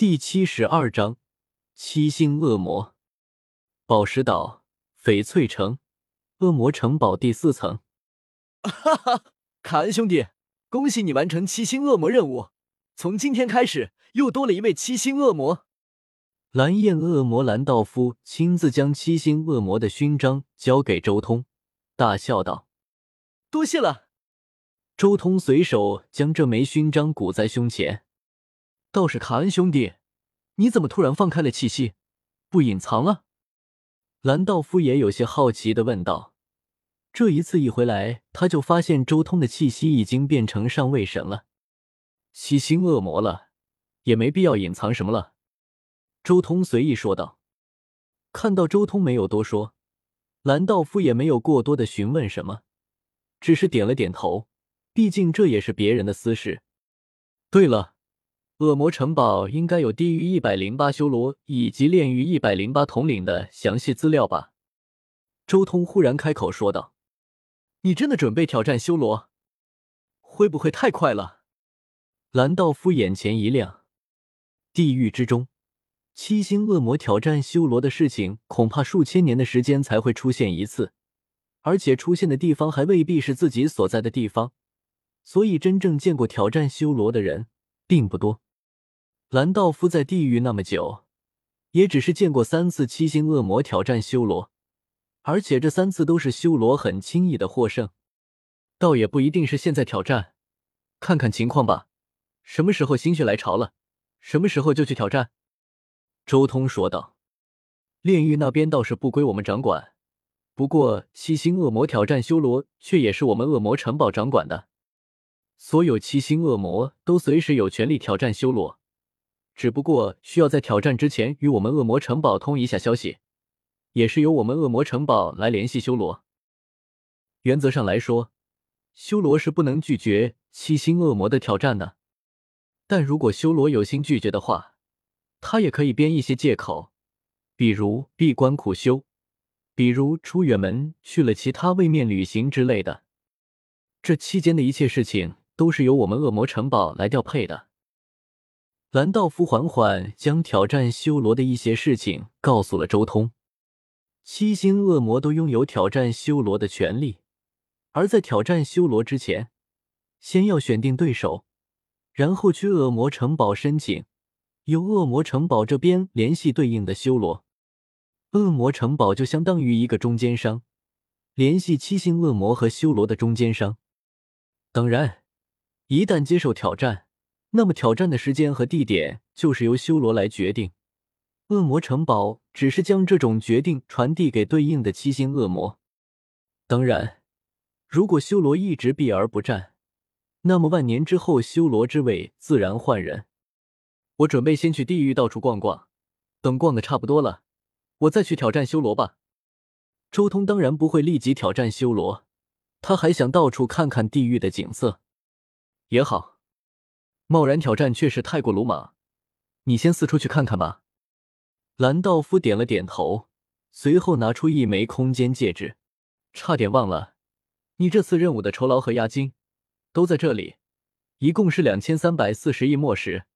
第七十二章七星恶魔。宝石岛翡翠城，恶魔城堡第四层。哈哈，卡恩兄弟，恭喜你完成七星恶魔任务！从今天开始，又多了一位七星恶魔。蓝焰恶魔兰道夫亲自将七星恶魔的勋章交给周通，大笑道：“多谢了。”周通随手将这枚勋章鼓在胸前。倒是卡恩兄弟，你怎么突然放开了气息，不隐藏了？兰道夫也有些好奇的问道。这一次一回来，他就发现周通的气息已经变成上位神了，七星恶魔了，也没必要隐藏什么了。周通随意说道。看到周通没有多说，兰道夫也没有过多的询问什么，只是点了点头。毕竟这也是别人的私事。对了。恶魔城堡应该有地狱一百零八修罗以及炼狱一百零八统领的详细资料吧？周通忽然开口说道：“你真的准备挑战修罗？会不会太快了？”蓝道夫眼前一亮，地狱之中，七星恶魔挑战修罗的事情，恐怕数千年的时间才会出现一次，而且出现的地方还未必是自己所在的地方，所以真正见过挑战修罗的人并不多。兰道夫在地狱那么久，也只是见过三次七星恶魔挑战修罗，而且这三次都是修罗很轻易的获胜，倒也不一定是现在挑战，看看情况吧。什么时候心血来潮了，什么时候就去挑战。”周通说道。“炼狱那边倒是不归我们掌管，不过七星恶魔挑战修罗却也是我们恶魔城堡掌管的，所有七星恶魔都随时有权利挑战修罗。”只不过需要在挑战之前与我们恶魔城堡通一下消息，也是由我们恶魔城堡来联系修罗。原则上来说，修罗是不能拒绝七星恶魔的挑战的。但如果修罗有心拒绝的话，他也可以编一些借口，比如闭关苦修，比如出远门去了其他位面旅行之类的。这期间的一切事情都是由我们恶魔城堡来调配的。蓝道夫缓缓将挑战修罗的一些事情告诉了周通。七星恶魔都拥有挑战修罗的权利，而在挑战修罗之前，先要选定对手，然后去恶魔城堡申请，由恶魔城堡这边联系对应的修罗。恶魔城堡就相当于一个中间商，联系七星恶魔和修罗的中间商。当然，一旦接受挑战。那么挑战的时间和地点就是由修罗来决定，恶魔城堡只是将这种决定传递给对应的七星恶魔。当然，如果修罗一直避而不战，那么万年之后修罗之位自然换人。我准备先去地狱到处逛逛，等逛的差不多了，我再去挑战修罗吧。周通当然不会立即挑战修罗，他还想到处看看地狱的景色。也好。贸然挑战确实太过鲁莽，你先四处去看看吧。蓝道夫点了点头，随后拿出一枚空间戒指。差点忘了，你这次任务的酬劳和押金都在这里，一共是两千三百四十亿墨石。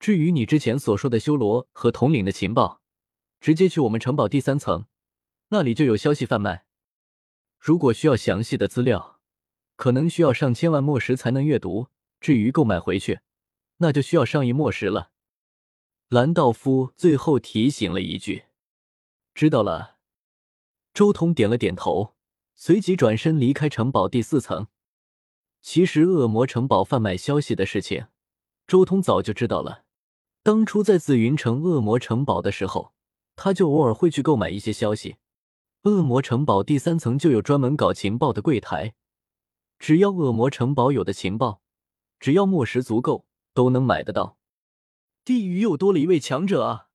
至于你之前所说的修罗和统领的情报，直接去我们城堡第三层，那里就有消息贩卖。如果需要详细的资料，可能需要上千万墨石才能阅读。至于购买回去，那就需要上亿墨石了。蓝道夫最后提醒了一句：“知道了。”周通点了点头，随即转身离开城堡第四层。其实，恶魔城堡贩卖消息的事情，周通早就知道了。当初在紫云城恶魔城堡的时候，他就偶尔会去购买一些消息。恶魔城堡第三层就有专门搞情报的柜台，只要恶魔城堡有的情报。只要墨石足够，都能买得到。地狱又多了一位强者啊！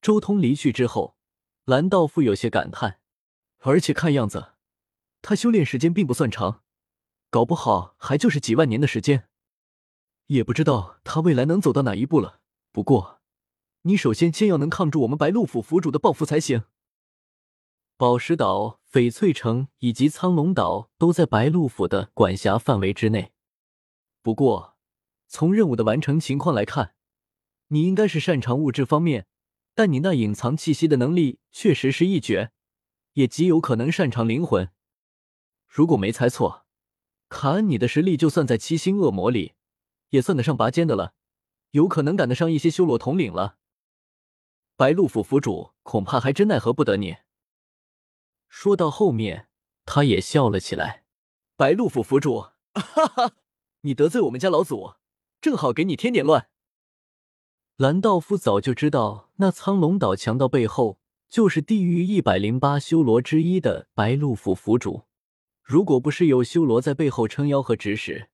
周通离去之后，蓝道夫有些感叹。而且看样子，他修炼时间并不算长，搞不好还就是几万年的时间。也不知道他未来能走到哪一步了。不过，你首先先要能抗住我们白鹿府府主的报复才行。宝石岛、翡翠城以及苍龙岛都在白鹿府的管辖范围之内。不过，从任务的完成情况来看，你应该是擅长物质方面，但你那隐藏气息的能力确实是一绝，也极有可能擅长灵魂。如果没猜错，卡恩，你的实力就算在七星恶魔里，也算得上拔尖的了，有可能赶得上一些修罗统领了。白鹿府府主恐怕还真奈何不得你。说到后面，他也笑了起来。白鹿府府主，哈哈，你得罪我们家老祖，正好给你添点乱。蓝道夫早就知道那苍龙岛强盗背后就是地狱一百零八修罗之一的白鹿府府主。如果不是有修罗在背后撑腰和指使，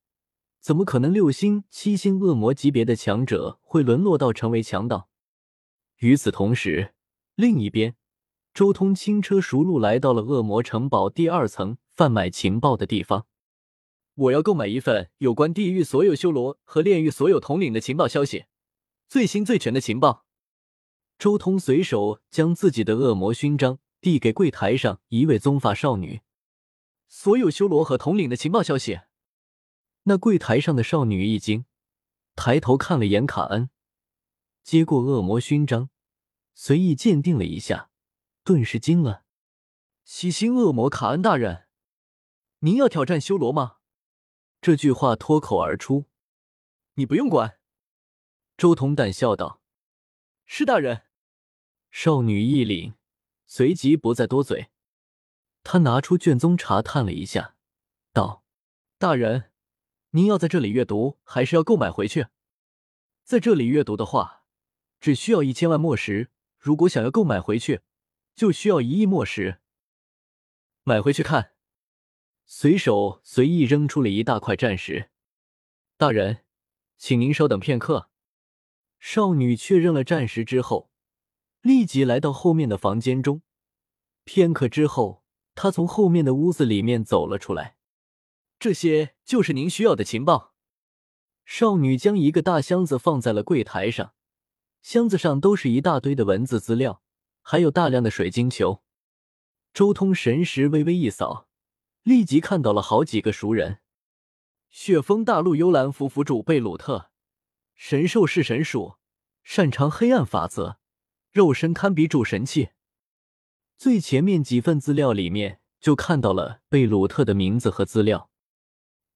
怎么可能六星、七星恶魔级别的强者会沦落到成为强盗？与此同时，另一边，周通轻车熟路来到了恶魔城堡第二层贩卖情报的地方。我要购买一份有关地狱所有修罗和炼狱所有统领的情报消息，最新最全的情报。周通随手将自己的恶魔勋章递给柜台上一位棕发少女。所有修罗和统领的情报消息。那柜台上的少女一惊，抬头看了眼卡恩，接过恶魔勋章，随意鉴定了一下，顿时惊了。七星恶魔卡恩大人，您要挑战修罗吗？这句话脱口而出。你不用管。周彤淡笑道：“是大人。”少女一凛，随即不再多嘴。他拿出卷宗查探了一下，道：“大人，您要在这里阅读，还是要购买回去？在这里阅读的话，只需要一千万墨石；如果想要购买回去，就需要一亿墨石。买回去看。”随手随意扔出了一大块战石。大人，请您稍等片刻。少女确认了战石之后，立即来到后面的房间中。片刻之后。他从后面的屋子里面走了出来，这些就是您需要的情报。少女将一个大箱子放在了柜台上，箱子上都是一大堆的文字资料，还有大量的水晶球。周通神识微微一扫，立即看到了好几个熟人：雪峰大陆幽兰府府主贝鲁特，神兽是神鼠，擅长黑暗法则，肉身堪比主神器。最前面几份资料里面就看到了贝鲁特的名字和资料，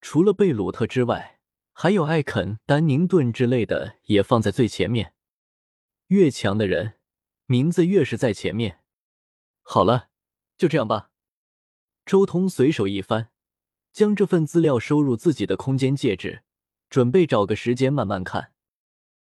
除了贝鲁特之外，还有艾肯、丹宁顿之类的也放在最前面。越强的人，名字越是在前面。好了，就这样吧。周通随手一翻，将这份资料收入自己的空间戒指，准备找个时间慢慢看。